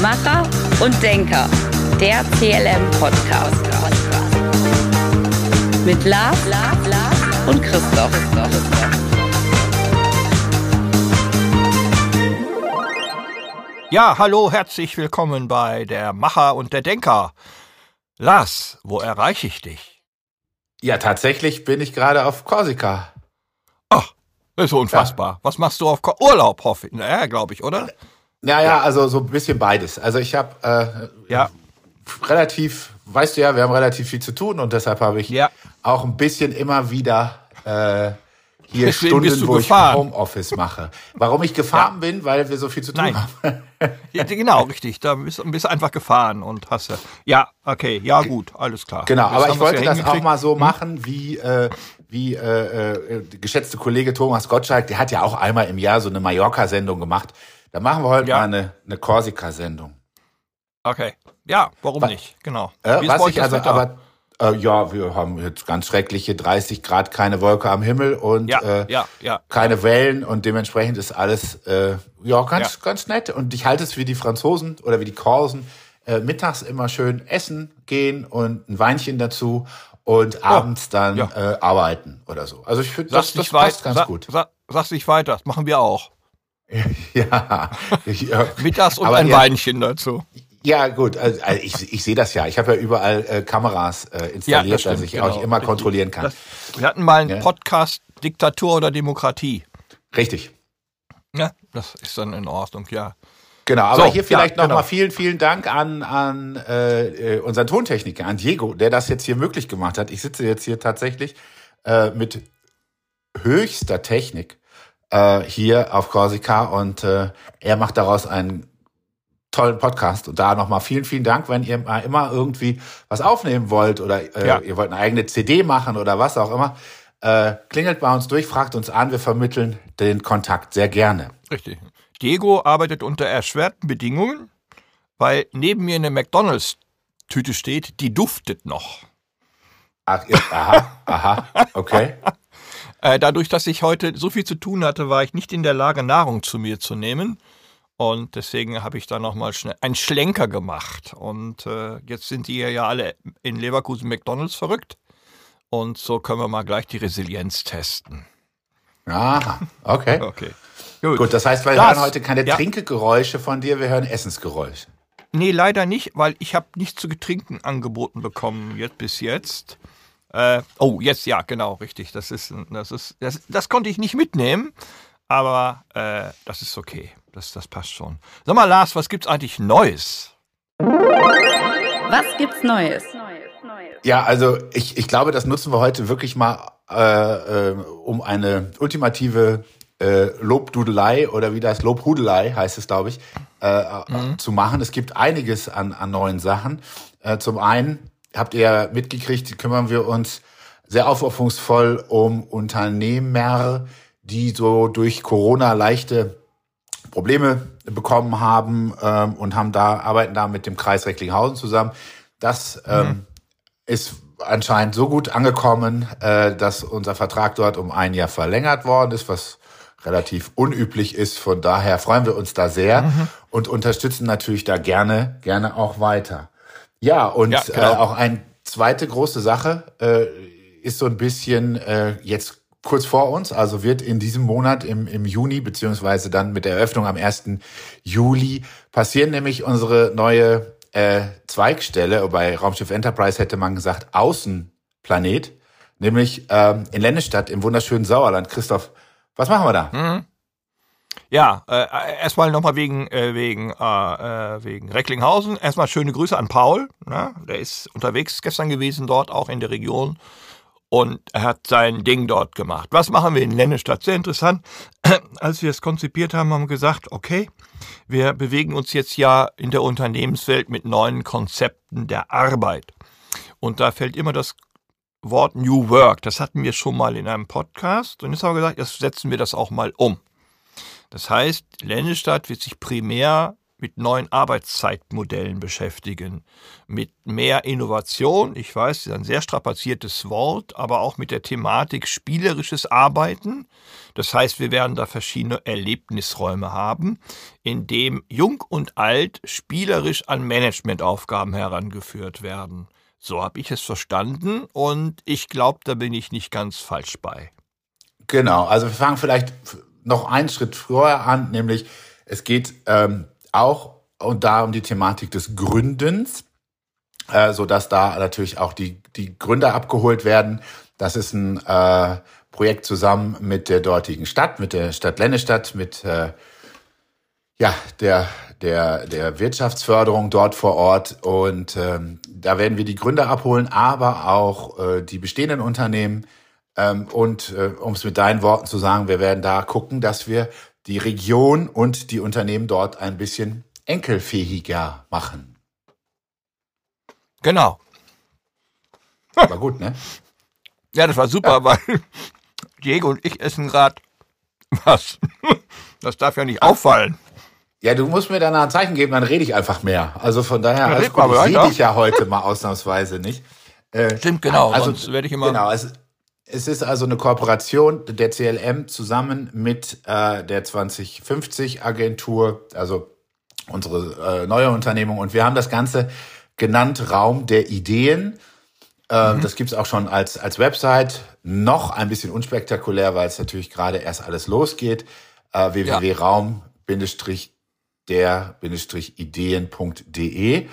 Macher und Denker, der CLM-Podcast. Mit Lars, Lars, Lars und Christoph. Ja, hallo, herzlich willkommen bei der Macher und der Denker. Lars, wo erreiche ich dich? Ja, tatsächlich bin ich gerade auf Korsika. Ach, das ist unfassbar. Ja. Was machst du auf Ko Urlaub, hoffe ich? Naja, glaube ich, oder? Naja, ja. also so ein bisschen beides. Also ich habe äh, ja. relativ, weißt du ja, wir haben relativ viel zu tun und deshalb habe ich ja. auch ein bisschen immer wieder äh, hier Deswegen Stunden, wo gefahren. ich Homeoffice mache. Warum ich gefahren ja. bin, weil wir so viel zu tun Nein. haben. ja, genau, richtig. Da bist du einfach gefahren und hast ja, okay, ja gut, alles klar. Genau, aber ich wollte das auch mal so hm? machen, wie äh, wie äh, äh, geschätzte Kollege Thomas Gottschalk, der hat ja auch einmal im Jahr so eine Mallorca-Sendung gemacht. Da machen wir heute ja. mal eine, eine Korsika-Sendung. Okay. Ja, warum was, nicht? Genau. Äh, was ich also, aber äh, ja, wir haben jetzt ganz schreckliche 30 Grad, keine Wolke am Himmel und ja, äh, ja, ja. keine Wellen und dementsprechend ist alles äh, ja ganz ja. ganz nett und ich halte es wie die Franzosen oder wie die Korsen äh, mittags immer schön essen gehen und ein Weinchen dazu und oh, abends dann ja. äh, arbeiten oder so. Also ich finde das, das passt ganz sag, gut. Sag, sag's nicht weiter, das machen wir auch. ja. Ich, äh, Mittags und ein Weinchen dazu. Ja, gut, also, also ich, ich sehe das ja. Ich habe ja überall äh, Kameras äh, installiert, ja, dass ich genau. auch immer kontrollieren kann. Das, wir hatten mal einen ja. Podcast Diktatur oder Demokratie. Richtig. Ja, das ist dann in Ordnung, ja. Genau, aber so, hier vielleicht ja, nochmal genau. vielen, vielen Dank an, an äh, äh, unseren Tontechniker, an Diego, der das jetzt hier möglich gemacht hat. Ich sitze jetzt hier tatsächlich äh, mit höchster Technik äh, hier auf Korsika und äh, er macht daraus einen tollen Podcast. Und da nochmal vielen, vielen Dank, wenn ihr mal immer irgendwie was aufnehmen wollt oder äh, ja. ihr wollt eine eigene CD machen oder was auch immer. Äh, klingelt bei uns durch, fragt uns an, wir vermitteln den Kontakt sehr gerne. Richtig. Diego arbeitet unter erschwerten Bedingungen, weil neben mir eine McDonalds-Tüte steht, die duftet noch. Ach, aha, aha, okay. Äh, dadurch, dass ich heute so viel zu tun hatte, war ich nicht in der Lage, Nahrung zu mir zu nehmen. Und deswegen habe ich da nochmal schnell einen Schlenker gemacht. Und äh, jetzt sind die ja alle in Leverkusen McDonalds verrückt. Und so können wir mal gleich die Resilienz testen. Ah, okay. okay. Gut. Gut, das heißt, wir das, hören heute keine ja. Trinkgeräusche von dir, wir hören Essensgeräusche. Nee, leider nicht, weil ich habe nichts zu getrinken angeboten bekommen jetzt bis jetzt. Äh, oh, jetzt ja, genau, richtig. Das ist, das ist, das, das konnte ich nicht mitnehmen, aber äh, das ist okay. Das, das passt schon. Sag mal, Lars, was gibt's eigentlich Neues? Was gibt's Neues? Ja, also ich, ich glaube, das nutzen wir heute wirklich mal, äh, äh, um eine ultimative äh, Lobdudelei oder wie das Lobhudelei heißt es, glaube ich, äh, mhm. zu machen. Es gibt einiges an, an neuen Sachen. Äh, zum einen habt ihr mitgekriegt, kümmern wir uns sehr aufopferungsvoll um Unternehmer, die so durch Corona leichte Probleme bekommen haben ähm, und haben da arbeiten da mit dem Kreis Recklinghausen zusammen. Das ähm, mhm. ist anscheinend so gut angekommen, äh, dass unser Vertrag dort um ein Jahr verlängert worden ist, was relativ unüblich ist. Von daher freuen wir uns da sehr mhm. und unterstützen natürlich da gerne, gerne auch weiter. Ja, und ja, genau. äh, auch eine zweite große Sache äh, ist so ein bisschen äh, jetzt kurz vor uns, also wird in diesem Monat im, im Juni, beziehungsweise dann mit der Eröffnung am 1. Juli passieren nämlich unsere neue äh, Zweigstelle, bei Raumschiff Enterprise hätte man gesagt Außenplanet, nämlich ähm, in Lennestadt im wunderschönen Sauerland. Christoph, was machen wir da? Mhm. Ja, äh, erstmal nochmal wegen, äh, wegen, äh, äh, wegen Recklinghausen. Erstmal schöne Grüße an Paul. Ne? Der ist unterwegs gestern gewesen dort, auch in der Region und er hat sein Ding dort gemacht. Was machen wir in Lennestadt? Sehr interessant. Als wir es konzipiert haben, haben wir gesagt, okay, wir bewegen uns jetzt ja in der Unternehmenswelt mit neuen Konzepten der Arbeit. Und da fällt immer das Wort New Work. Das hatten wir schon mal in einem Podcast. Und jetzt haben wir gesagt, jetzt setzen wir das auch mal um. Das heißt, Lennestadt wird sich primär mit neuen Arbeitszeitmodellen beschäftigen, mit mehr Innovation. Ich weiß, das ist ein sehr strapaziertes Wort, aber auch mit der Thematik spielerisches Arbeiten. Das heißt, wir werden da verschiedene Erlebnisräume haben, in dem Jung und Alt spielerisch an Managementaufgaben herangeführt werden. So habe ich es verstanden und ich glaube, da bin ich nicht ganz falsch bei. Genau, also wir fangen vielleicht noch einen Schritt vorher an, nämlich es geht ähm, auch und da um die Thematik des Gründens, äh, so dass da natürlich auch die die Gründer abgeholt werden. Das ist ein äh, Projekt zusammen mit der dortigen Stadt, mit der Stadt Lennestadt, mit äh, ja der der der Wirtschaftsförderung dort vor Ort und ähm, da werden wir die Gründer abholen, aber auch äh, die bestehenden Unternehmen ähm, und äh, um es mit deinen Worten zu sagen, wir werden da gucken, dass wir die Region und die Unternehmen dort ein bisschen enkelfähiger machen. Genau. War gut, ne? Ja, das war super, ja. weil Diego und ich essen gerade was. Das darf ja nicht auffallen. Ja, du musst mir dann ein Zeichen geben, dann rede ich einfach mehr. Also von daher, ja, alles gut, ich sehe dich ja heute mal ausnahmsweise nicht. Äh, Stimmt, genau. Also werde ich immer. Genau, es, es ist also eine Kooperation der CLM zusammen mit äh, der 2050 Agentur, also unsere äh, neue Unternehmung. Und wir haben das Ganze genannt Raum der Ideen. Äh, mhm. Das gibt's auch schon als, als Website. Noch ein bisschen unspektakulär, weil es natürlich gerade erst alles losgeht. Äh, www.raum-der-ideen.de.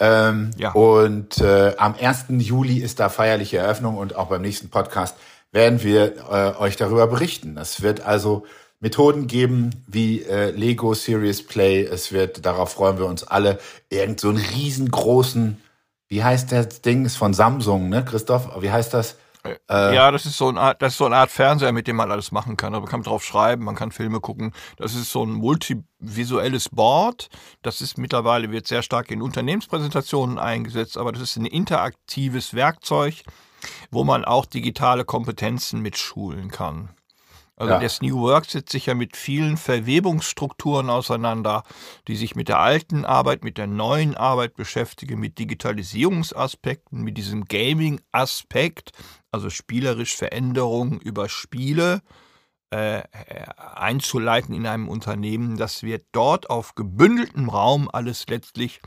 Ähm, ja. Und äh, am 1. Juli ist da feierliche Eröffnung und auch beim nächsten Podcast werden wir äh, euch darüber berichten. Es wird also Methoden geben wie äh, Lego Serious Play. Es wird, darauf freuen wir uns alle, irgend so einen riesengroßen, wie heißt das Ding? Ist von Samsung, ne, Christoph? Wie heißt das? Äh, ja, das ist so eine Art, das ist so eine Art Fernseher, mit dem man alles machen kann. Man kann drauf schreiben, man kann Filme gucken. Das ist so ein multivisuelles Board. Das ist mittlerweile wird sehr stark in Unternehmenspräsentationen eingesetzt, aber das ist ein interaktives Werkzeug, wo man auch digitale Kompetenzen mitschulen kann. Also ja. das New Work setzt sich ja mit vielen Verwebungsstrukturen auseinander, die sich mit der alten Arbeit, mit der neuen Arbeit beschäftigen, mit Digitalisierungsaspekten, mit diesem Gaming-Aspekt, also spielerisch Veränderungen über Spiele äh, einzuleiten in einem Unternehmen. Das wird dort auf gebündeltem Raum alles letztlich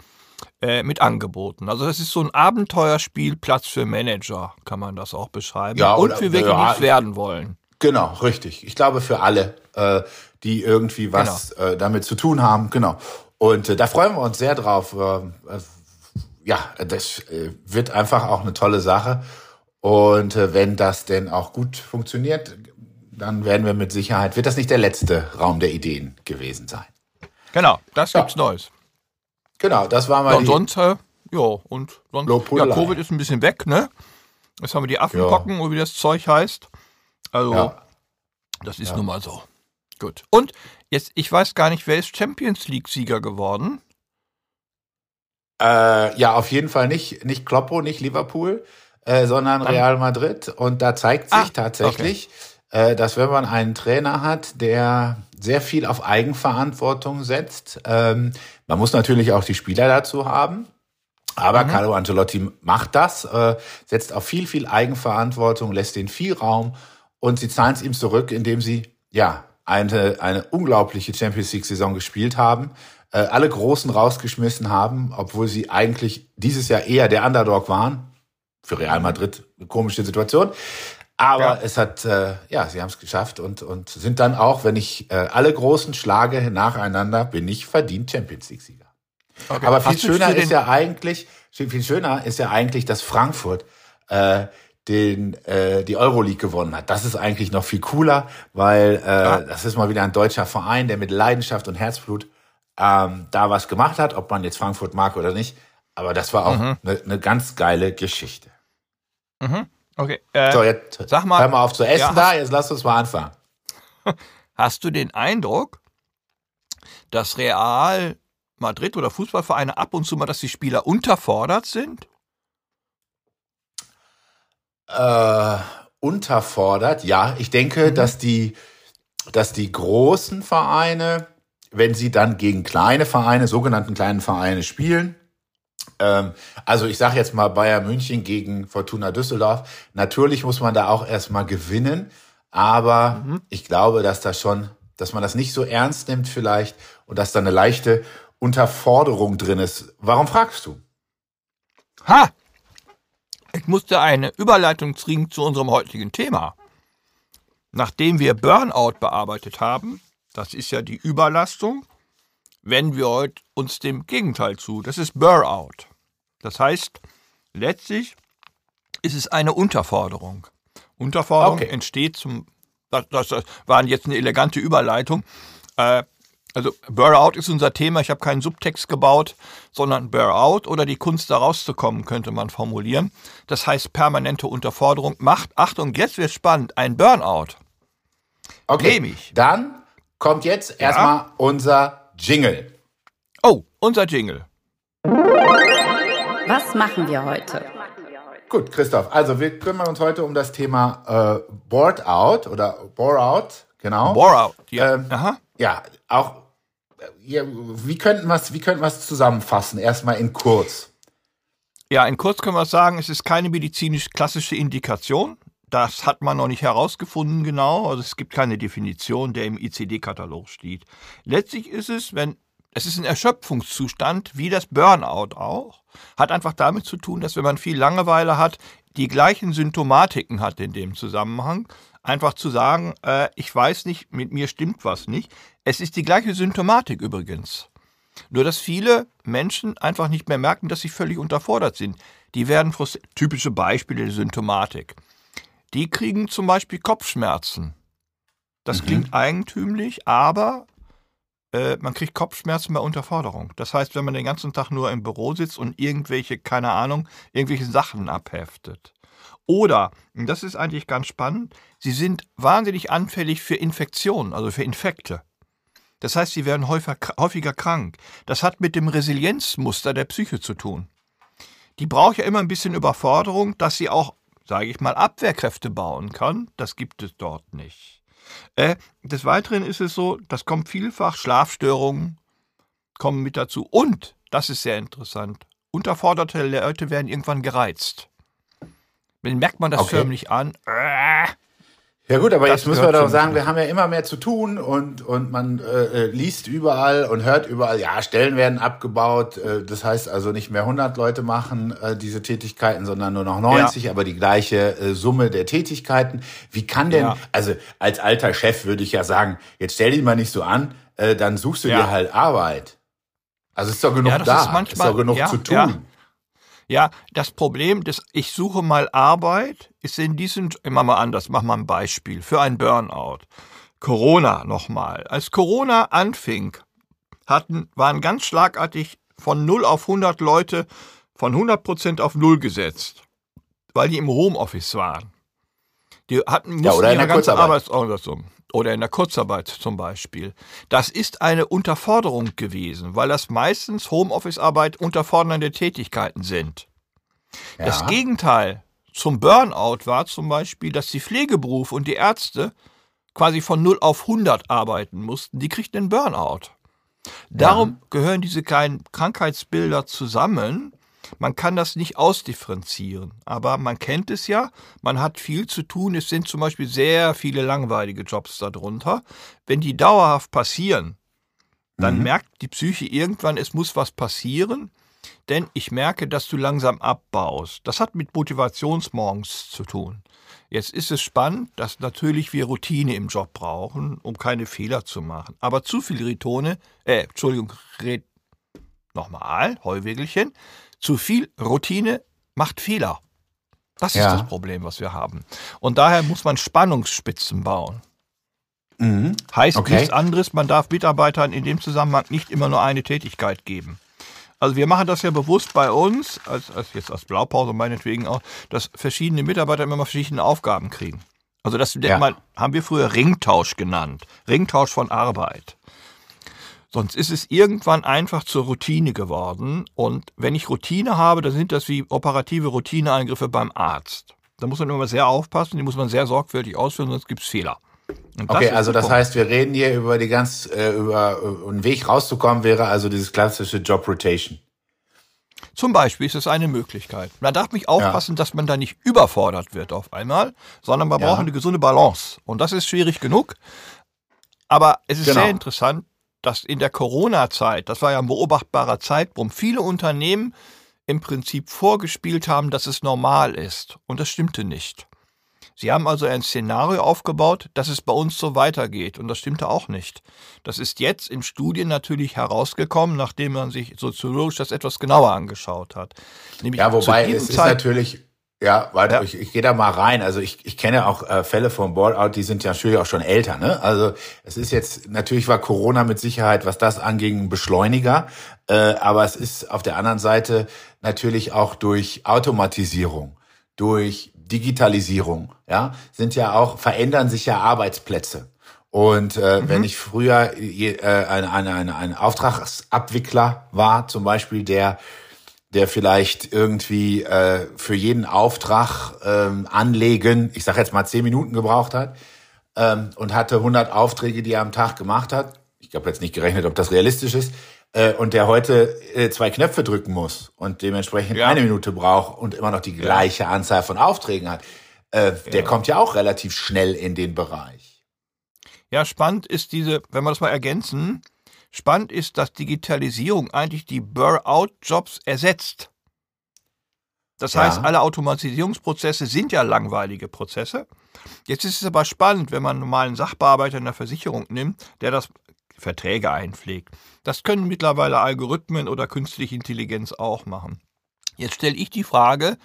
äh, mit angeboten. Also das ist so ein Abenteuerspiel, Platz für Manager, kann man das auch beschreiben. Ja, und für welche, ja, werden wollen. Genau, richtig. Ich glaube für alle, äh, die irgendwie was genau. äh, damit zu tun haben. Genau. Und äh, da freuen wir uns sehr drauf. Äh, äh ja, das wird einfach auch eine tolle Sache. Und äh, wenn das denn auch gut funktioniert, dann werden wir mit Sicherheit, wird das nicht der letzte Raum der Ideen gewesen sein. Genau, das gibt's ja. Neues. Genau, das war mal. Ja, und sonst, äh, ja, und sonst, ja, Covid ist ein bisschen weg, ne? Jetzt haben wir die Affenpocken, ja. wie das Zeug heißt. Also, das ist nun mal so. Gut. Und jetzt, ich weiß gar nicht, wer ist Champions League-Sieger geworden? Äh, ja, auf jeden Fall nicht, nicht Kloppo, nicht Liverpool, äh, sondern Real Madrid. Und da zeigt sich ah, tatsächlich, okay. äh, dass wenn man einen Trainer hat, der sehr viel auf Eigenverantwortung setzt, ähm, man muss natürlich auch die Spieler dazu haben. Aber mhm. Carlo Ancelotti macht das, äh, setzt auf viel, viel Eigenverantwortung, lässt den viel Raum und sie zahlen es ihm zurück, indem sie ja eine, eine unglaubliche Champions League-Saison gespielt haben, äh, alle Großen rausgeschmissen haben, obwohl sie eigentlich dieses Jahr eher der Underdog waren. Für Real Madrid eine komische Situation. Aber ja. es hat, äh, ja, sie haben es geschafft und, und sind dann auch, wenn ich äh, alle Großen schlage nacheinander, bin ich verdient Champions League-Sieger. Okay. Aber viel schöner ist ja eigentlich, viel schöner ist ja eigentlich, dass Frankfurt äh, den äh, die Euroleague gewonnen hat. Das ist eigentlich noch viel cooler, weil äh, ja. das ist mal wieder ein deutscher Verein, der mit Leidenschaft und Herzblut ähm, da was gemacht hat, ob man jetzt Frankfurt mag oder nicht. Aber das war auch eine mhm. ne ganz geile Geschichte. Mhm. Okay. Äh, so, jetzt sag mal, hör mal auf zu essen ja, da, jetzt lass uns mal anfangen. Hast du den Eindruck, dass Real Madrid oder Fußballvereine ab und zu mal, dass die Spieler unterfordert sind? äh, unterfordert. Ja, ich denke, mhm. dass die, dass die großen Vereine wenn sie dann gegen kleine Vereine, sogenannten kleinen Vereine spielen. Ähm, also ich sage jetzt mal Bayern München gegen Fortuna Düsseldorf. Natürlich muss man da auch erstmal gewinnen, aber mhm. ich glaube, dass das schon, dass man das nicht so ernst nimmt vielleicht und dass da eine leichte Unterforderung drin ist. Warum fragst du? Ha! Ich musste eine Überleitung kriegen zu unserem heutigen Thema. Nachdem wir Burnout bearbeitet haben, das ist ja die Überlastung, wenden wir heute uns dem Gegenteil zu. Das ist Burnout. Das heißt, letztlich ist es eine Unterforderung. Unterforderung okay. entsteht zum, das, das, war jetzt eine elegante Überleitung. Äh, also Burnout ist unser Thema. Ich habe keinen Subtext gebaut, sondern Burnout oder die Kunst da rauszukommen, könnte man formulieren. Das heißt permanente Unterforderung macht, Achtung, jetzt wird spannend, ein Burnout. Okay, Nämlich. dann kommt jetzt ja. erstmal unser Jingle. Oh, unser Jingle. Was machen wir heute? Gut, Christoph, also wir kümmern uns heute um das Thema äh, Board Out oder Bore Out, genau. Bore Out, ja. Ähm, Aha. Ja, auch ja, wie könnten wir es wie könnten wir's zusammenfassen? Erstmal in kurz. Ja, in kurz können wir sagen, es ist keine medizinisch klassische Indikation. Das hat man noch nicht herausgefunden genau. Also es gibt keine Definition, der im ICD-Katalog steht. Letztlich ist es, wenn es ist ein Erschöpfungszustand, wie das Burnout auch. Hat einfach damit zu tun, dass wenn man viel Langeweile hat, die gleichen Symptomatiken hat in dem Zusammenhang. Einfach zu sagen, äh, ich weiß nicht, mit mir stimmt was nicht. Es ist die gleiche Symptomatik übrigens. Nur dass viele Menschen einfach nicht mehr merken, dass sie völlig unterfordert sind. Die werden typische Beispiele der Symptomatik. Die kriegen zum Beispiel Kopfschmerzen. Das mhm. klingt eigentümlich, aber äh, man kriegt Kopfschmerzen bei Unterforderung. Das heißt, wenn man den ganzen Tag nur im Büro sitzt und irgendwelche, keine Ahnung, irgendwelche Sachen abheftet. Oder, und das ist eigentlich ganz spannend, sie sind wahnsinnig anfällig für Infektionen, also für Infekte. Das heißt, sie werden häufiger, häufiger krank. Das hat mit dem Resilienzmuster der Psyche zu tun. Die braucht ja immer ein bisschen Überforderung, dass sie auch, sage ich mal, Abwehrkräfte bauen kann. Das gibt es dort nicht. Äh, des Weiteren ist es so, das kommt vielfach, Schlafstörungen kommen mit dazu. Und, das ist sehr interessant, unterforderte Leute werden irgendwann gereizt. Dann merkt man das okay. förmlich an. Äh, ja gut, aber das jetzt müssen wir doch sagen, wir haben ja immer mehr zu tun und, und man äh, äh, liest überall und hört überall, ja, Stellen werden abgebaut. Äh, das heißt also nicht mehr 100 Leute machen äh, diese Tätigkeiten, sondern nur noch 90, ja. aber die gleiche äh, Summe der Tätigkeiten. Wie kann denn, ja. also als alter Chef würde ich ja sagen, jetzt stell dich mal nicht so an, äh, dann suchst du ja. dir halt Arbeit. Also ist doch genug da, manchmal, ist doch genug zu tun. Ja, das Problem des Ich suche mal Arbeit ist in diesem, immer mal anders, mach mal ein Beispiel für ein Burnout. Corona nochmal. Als Corona anfing, hatten, waren ganz schlagartig von 0 auf 100 Leute von 100 Prozent auf 0 gesetzt, weil die im Homeoffice waren. Die hatten mussten ja, oder in der ganze Arbeitsorganisation oder in der Kurzarbeit zum Beispiel. Das ist eine Unterforderung gewesen, weil das meistens Homeoffice-Arbeit unterfordernde Tätigkeiten sind. Ja. Das Gegenteil zum Burnout war zum Beispiel, dass die Pflegeberufe und die Ärzte quasi von 0 auf 100 arbeiten mussten. Die kriegten einen Burnout. Darum ja. gehören diese kleinen Krankheitsbilder zusammen man kann das nicht ausdifferenzieren, aber man kennt es ja, man hat viel zu tun, es sind zum Beispiel sehr viele langweilige Jobs darunter. Wenn die dauerhaft passieren, dann mhm. merkt die Psyche irgendwann, es muss was passieren, denn ich merke, dass du langsam abbaust. Das hat mit Motivationsmorgens zu tun. Jetzt ist es spannend, dass natürlich wir Routine im Job brauchen, um keine Fehler zu machen. Aber zu viel Ritone, äh, Entschuldigung, Red, nochmal, Heuwegelchen, zu viel Routine macht Fehler. Das ja. ist das Problem, was wir haben. Und daher muss man Spannungsspitzen bauen. Mhm. Heißt okay. nichts anderes, man darf Mitarbeitern in dem Zusammenhang nicht immer nur eine Tätigkeit geben. Also wir machen das ja bewusst bei uns, als, als jetzt als Blaupause meinetwegen auch, dass verschiedene Mitarbeiter immer verschiedene Aufgaben kriegen. Also das ja. mal, haben wir früher Ringtausch genannt. Ringtausch von Arbeit. Sonst ist es irgendwann einfach zur Routine geworden. Und wenn ich Routine habe, dann sind das wie operative Routineeingriffe beim Arzt. Da muss man immer sehr aufpassen, die muss man sehr sorgfältig ausführen, sonst gibt es Fehler. Okay, also das heißt, wir reden hier über die ganz, äh, über äh, einen Weg rauszukommen wäre also dieses klassische Job Rotation. Zum Beispiel ist es eine Möglichkeit. Man darf mich aufpassen, ja. dass man da nicht überfordert wird auf einmal, sondern man ja. braucht eine gesunde Balance. Und das ist schwierig genug. Aber es ist genau. sehr interessant, dass in der Corona-Zeit, das war ja ein beobachtbarer Zeitpunkt, viele Unternehmen im Prinzip vorgespielt haben, dass es normal ist. Und das stimmte nicht. Sie haben also ein Szenario aufgebaut, dass es bei uns so weitergeht. Und das stimmte auch nicht. Das ist jetzt in Studien natürlich herausgekommen, nachdem man sich soziologisch das etwas genauer angeschaut hat. Nämlich ja, wobei es ist natürlich, ja, warte, ja. ich, ich gehe da mal rein. Also ich, ich kenne auch äh, Fälle von Ballout, die sind ja natürlich auch schon älter. Ne? Also es ist jetzt, natürlich war Corona mit Sicherheit, was das anging, ein Beschleuniger. Äh, aber es ist auf der anderen Seite natürlich auch durch Automatisierung, durch Digitalisierung, ja, sind ja auch, verändern sich ja Arbeitsplätze. Und äh, mhm. wenn ich früher äh, ein, ein, ein, ein Auftragsabwickler war, zum Beispiel, der der vielleicht irgendwie äh, für jeden Auftrag ähm, anlegen, ich sage jetzt mal zehn Minuten gebraucht hat ähm, und hatte 100 Aufträge, die er am Tag gemacht hat. Ich habe jetzt nicht gerechnet, ob das realistisch ist äh, und der heute äh, zwei Knöpfe drücken muss und dementsprechend ja. eine Minute braucht und immer noch die gleiche Anzahl von Aufträgen hat, äh, der ja. kommt ja auch relativ schnell in den Bereich. Ja, spannend ist diese, wenn wir das mal ergänzen, spannend ist, dass Digitalisierung eigentlich die Burr-out-Jobs ersetzt. Das heißt, alle Automatisierungsprozesse sind ja langweilige Prozesse. Jetzt ist es aber spannend, wenn man einen normalen Sachbearbeiter in der Versicherung nimmt, der das Verträge einpflegt. Das können mittlerweile Algorithmen oder künstliche Intelligenz auch machen. Jetzt stelle ich die Frage,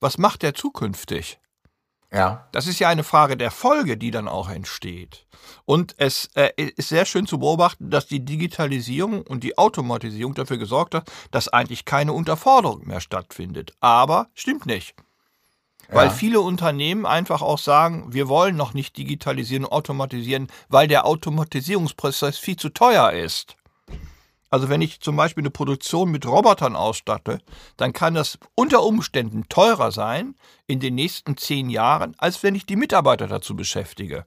was macht der zukünftig? Ja. Das ist ja eine Frage der Folge, die dann auch entsteht. Und es äh, ist sehr schön zu beobachten, dass die Digitalisierung und die Automatisierung dafür gesorgt hat, dass eigentlich keine Unterforderung mehr stattfindet. Aber stimmt nicht. Weil viele Unternehmen einfach auch sagen, wir wollen noch nicht digitalisieren und automatisieren, weil der Automatisierungsprozess viel zu teuer ist. Also wenn ich zum Beispiel eine Produktion mit Robotern ausstatte, dann kann das unter Umständen teurer sein in den nächsten zehn Jahren, als wenn ich die Mitarbeiter dazu beschäftige.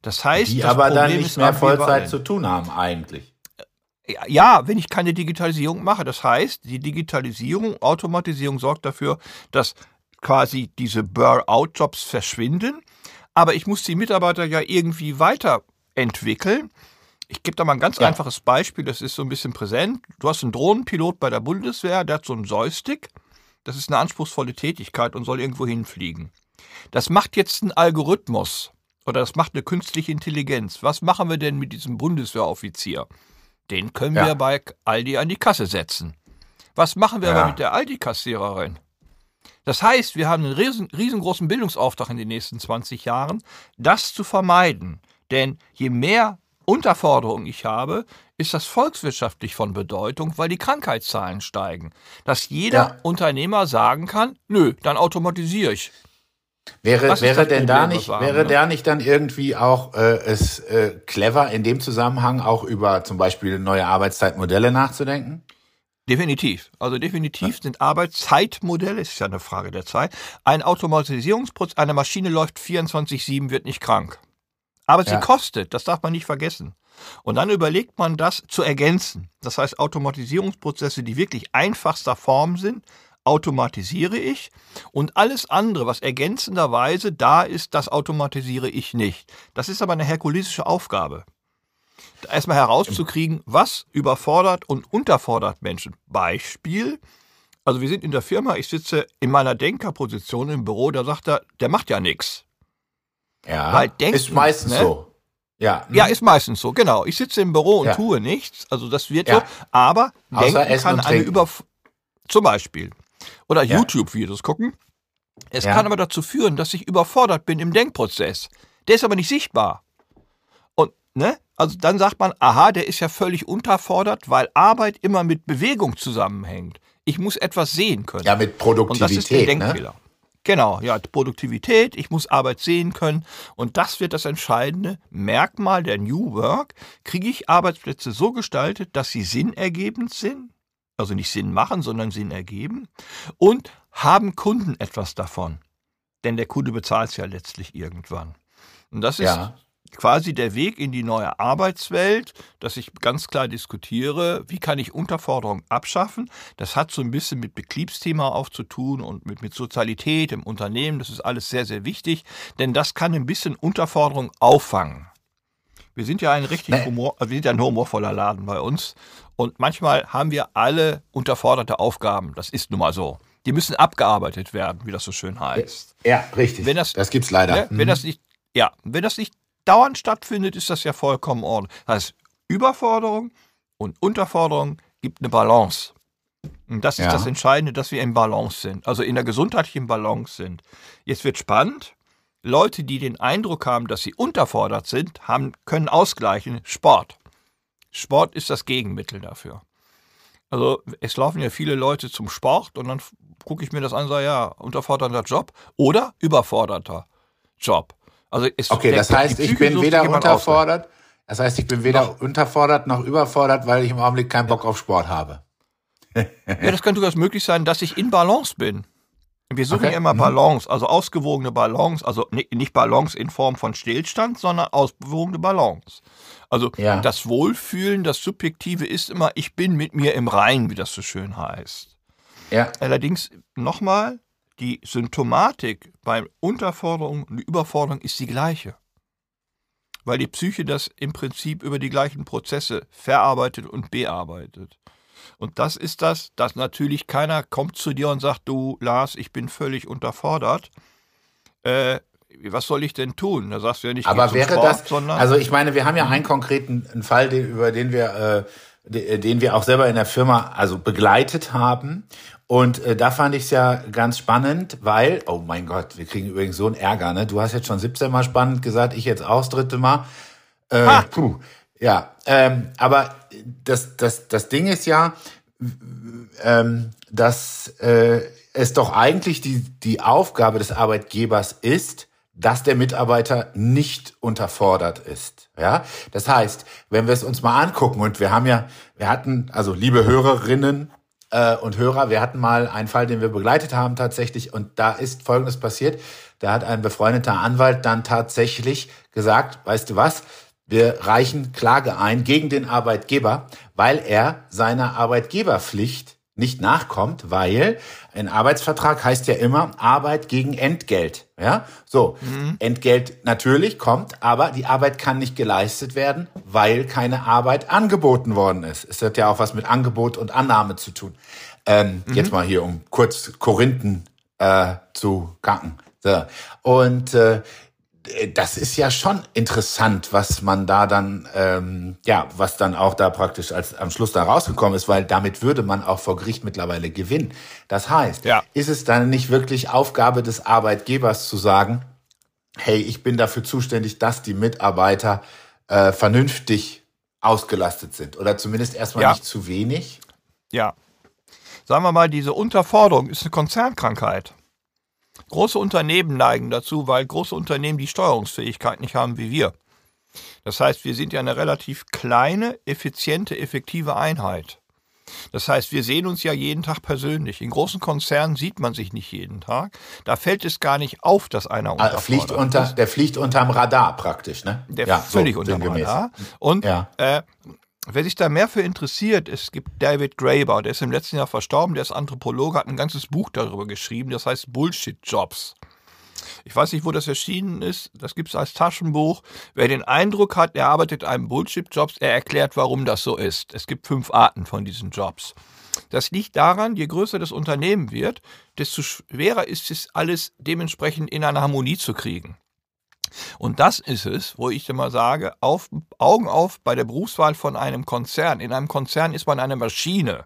Das heißt, die aber Problem dann nicht mehr Vollzeit zu tun haben eigentlich. Ja, wenn ich keine Digitalisierung mache. Das heißt, die Digitalisierung, Automatisierung sorgt dafür, dass quasi diese Burr-out-Jobs verschwinden. Aber ich muss die Mitarbeiter ja irgendwie weiterentwickeln. Ich gebe da mal ein ganz ja. einfaches Beispiel, das ist so ein bisschen präsent. Du hast einen Drohnenpilot bei der Bundeswehr, der hat so einen Joystick. Das ist eine anspruchsvolle Tätigkeit und soll irgendwo hinfliegen. Das macht jetzt ein Algorithmus oder das macht eine künstliche Intelligenz. Was machen wir denn mit diesem Bundeswehroffizier? Den können ja. wir bei Aldi an die Kasse setzen. Was machen wir ja. aber mit der Aldi-Kassiererin? Das heißt, wir haben einen riesen, riesengroßen Bildungsauftrag in den nächsten 20 Jahren, das zu vermeiden. Denn je mehr Unterforderung ich habe, ist das volkswirtschaftlich von Bedeutung, weil die Krankheitszahlen steigen. Dass jeder ja. Unternehmer sagen kann, nö, dann automatisiere ich. Wäre, wäre denn da nicht, haben, wäre ne? der nicht dann irgendwie auch äh, es äh, clever in dem Zusammenhang auch über zum Beispiel neue Arbeitszeitmodelle nachzudenken? Definitiv. Also definitiv sind Arbeitszeitmodelle, ist ja eine Frage der Zeit. Ein Automatisierungsprozess, eine Maschine läuft 24-7, wird nicht krank. Aber sie ja. kostet, das darf man nicht vergessen. Und dann überlegt man das zu ergänzen. Das heißt, Automatisierungsprozesse, die wirklich einfachster Form sind, automatisiere ich und alles andere, was ergänzenderweise da ist, das automatisiere ich nicht. Das ist aber eine herkulesische Aufgabe erstmal herauszukriegen, was überfordert und unterfordert Menschen. Beispiel, also wir sind in der Firma, ich sitze in meiner Denkerposition im Büro, da sagt er, der macht ja nichts. Ja, Weil denken, ist meistens ne? so. Ja, ja, ist meistens so, genau. Ich sitze im Büro und ja. tue nichts, also das wird ja. so, aber Außer denken Essen kann eine über zum Beispiel oder ja. YouTube-Videos gucken. Es kann aber dazu führen, dass ich überfordert bin im Denkprozess. Der ist aber nicht sichtbar. Und ne, also dann sagt man, aha, der ist ja völlig unterfordert, weil Arbeit immer mit Bewegung zusammenhängt. Ich muss etwas sehen können. Ja, mit Produktivität. Und das ist der ne? Denkfehler. Ne? Genau, ja, Produktivität, ich muss Arbeit sehen können. Und das wird das entscheidende Merkmal der New Work. Kriege ich Arbeitsplätze so gestaltet, dass sie sinnergebend sind? Also nicht Sinn machen, sondern Sinn ergeben. Und haben Kunden etwas davon? Denn der Kunde bezahlt es ja letztlich irgendwann. Und das ist ja quasi der Weg in die neue Arbeitswelt, dass ich ganz klar diskutiere, wie kann ich Unterforderung abschaffen. Das hat so ein bisschen mit Betriebsthema auch zu tun und mit, mit Sozialität im Unternehmen. Das ist alles sehr, sehr wichtig, denn das kann ein bisschen Unterforderung auffangen. Wir sind ja ein richtig Nee. Humor, wir sind ja ein humorvoller Laden bei uns. Und manchmal haben wir alle unterforderte Aufgaben. Das ist nun mal so. Die müssen abgearbeitet werden, wie das so schön heißt. Ja, richtig. Wenn das- das gibt's leider. Ne? Wenn das nicht, ja, wenn das nicht dauernd stattfindet, ist das ja vollkommen ordentlich. Das heißt, Überforderung und Unterforderung gibt eine Balance. Und das ist Ja. das Entscheidende, dass wir im Balance sind, also in der gesundheitlichen Balance sind. Jetzt wird spannend. Leute, die den Eindruck haben, dass sie unterfordert sind, haben, können ausgleichen. Sport. Sport ist das Gegenmittel dafür. Also es laufen ja viele Leute zum Sport und dann gucke ich mir das an und sage, ja, unterfordernder Job oder überforderter Job. Also es, Okay, der- das heißt, ich bin weder unterfordert. Das heißt, ich bin weder unterfordert noch überfordert, weil ich im Augenblick keinen Bock auf Sport habe. Ja, das könnte durchaus möglich sein, dass ich in Balance bin. Wir suchen Okay. ja immer Mhm. Balance, also ausgewogene Balance, also ni- nicht Balance in Form von Stillstand, sondern ausgewogene Balance. Also Ja. das Wohlfühlen, das Subjektive ist immer, ich bin mit mir im Rein, wie das so schön heißt. Ja, Allerdings nochmal, die Symptomatik bei Unterforderung und Überforderung ist die gleiche. Weil die Psyche das im Prinzip über die gleichen Prozesse verarbeitet und bearbeitet. Und das ist das, dass natürlich keiner kommt zu dir und sagt, du Lars, ich bin völlig unterfordert. Äh, was soll ich denn tun? Da sagst du ja nicht, aber wäre Sport, das, sondern also ich meine, wir haben ja einen konkreten Fall, den, über den wir, äh, den wir auch selber in der Firma also begleitet haben. Und äh, da fand ich es ja ganz spannend, weil, oh mein Gott, wir kriegen übrigens so einen Ärger, ne? Du hast jetzt schon 17 Mal spannend gesagt, ich jetzt auch das dritte Mal. Äh, Ha! puh. Ja, ähm, aber das, das, das Ding ist ja, ähm, dass äh, es doch eigentlich die, die Aufgabe des Arbeitgebers ist, dass der Mitarbeiter nicht unterfordert ist. Ja, das heißt, wenn wir es uns mal angucken und wir haben ja, wir hatten, also liebe Hörerinnen äh, und Hörer, wir hatten mal einen Fall, den wir begleitet haben tatsächlich und da ist Folgendes passiert. Da hat ein befreundeter Anwalt dann tatsächlich gesagt, weißt du was, wir reichen Klage ein gegen den Arbeitgeber, weil er seiner Arbeitgeberpflicht nicht nachkommt, weil ein Arbeitsvertrag heißt ja immer Arbeit gegen Entgelt. Ja, so Entgelt natürlich kommt, aber die Arbeit kann nicht geleistet werden, weil keine Arbeit angeboten worden ist. Es hat ja auch was mit Angebot und Annahme zu tun. Ähm, Jetzt mal hier um kurz Korinthen äh, zu kacken. So. Und äh, das ist ja schon interessant, was man da dann, ähm, ja, was dann auch da praktisch als am Schluss da rausgekommen ist, weil damit würde man auch vor Gericht mittlerweile gewinnen. Das heißt, Ja. ist es dann nicht wirklich Aufgabe des Arbeitgebers zu sagen, hey, ich bin dafür zuständig, dass die Mitarbeiter äh, vernünftig ausgelastet sind oder zumindest erstmal Ja. nicht zu wenig? Ja. Sagen wir mal, diese Unterforderung ist eine Konzernkrankheit. Große Unternehmen neigen dazu, weil große Unternehmen die Steuerungsfähigkeit nicht haben wie wir. Das heißt, wir sind ja eine relativ kleine, effiziente, effektive Einheit. Das heißt, wir sehen uns ja jeden Tag persönlich. In großen Konzernen sieht man sich nicht jeden Tag. Da fällt es gar nicht auf, dass einer unterfordert fliegt unter, ist. der fliegt unterm Radar praktisch, ne? Der ja, völlig so, unter sinngemäß. Radar. Und Ja. äh, wer sich da mehr für interessiert, es gibt David Graeber, der ist im letzten Jahr verstorben, der ist Anthropologe, hat ein ganzes Buch darüber geschrieben, das heißt Bullshit-Jobs. Ich weiß nicht, wo das erschienen ist. Das gibt es als Taschenbuch. Wer den Eindruck hat, er arbeitet einem Bullshit-Jobs, er erklärt, warum das so ist. Es gibt fünf Arten von diesen Jobs. Das liegt daran, je größer das Unternehmen wird, desto schwerer ist es, alles dementsprechend in eine Harmonie zu kriegen. Und das ist es, wo ich immer sage, auf, Augen auf bei der Berufswahl von einem Konzern. In einem Konzern ist man eine Maschine.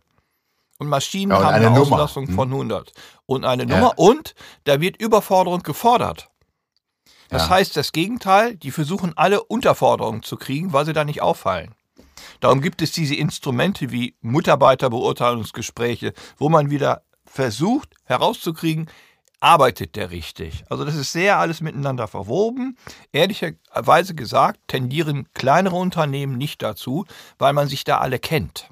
Und Maschinen Ja, und haben eine eine. Auslastung von 100. Und eine Ja. Nummer. Und da wird Überforderung gefordert. Das Ja. heißt, das Gegenteil, die versuchen alle Unterforderung zu kriegen, weil sie da nicht auffallen. Darum gibt es diese Instrumente wie Mitarbeiterbeurteilungsgespräche, wo man wieder versucht herauszukriegen, arbeitet der richtig. Also das ist sehr alles miteinander verwoben. Ehrlicherweise gesagt, tendieren kleinere Unternehmen nicht dazu, weil man sich da alle kennt.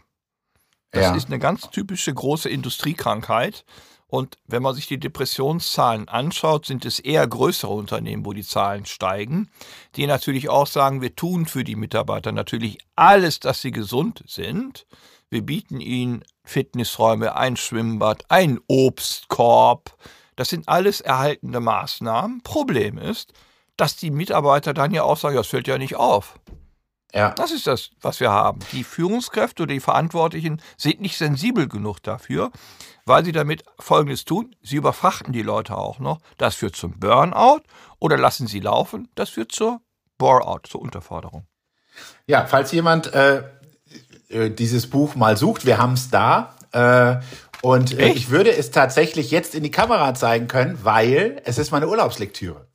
Das Ja. ist eine ganz typische große Industriekrankheit. Und wenn man sich die Depressionszahlen anschaut, sind es eher größere Unternehmen, wo die Zahlen steigen, die natürlich auch sagen, wir tun für die Mitarbeiter natürlich alles, dass sie gesund sind. Wir bieten ihnen Fitnessräume, ein Schwimmbad, ein Obstkorb. Das sind alles erhaltende Maßnahmen. Problem ist, dass die Mitarbeiter dann ja auch sagen, das fällt ja nicht auf. Ja. Das ist das, was wir haben. Die Führungskräfte oder die Verantwortlichen sind nicht sensibel genug dafür, weil sie damit Folgendes tun. Sie überfrachten die Leute auch noch. Das führt zum Burnout oder lassen sie laufen. Das führt zur Boreout, zur Unterforderung. Ja, falls jemand äh, äh dieses Buch mal sucht, wir haben es da. Äh, und äh, ich würde es tatsächlich jetzt in die Kamera zeigen können, weil es ist meine Urlaubslektüre.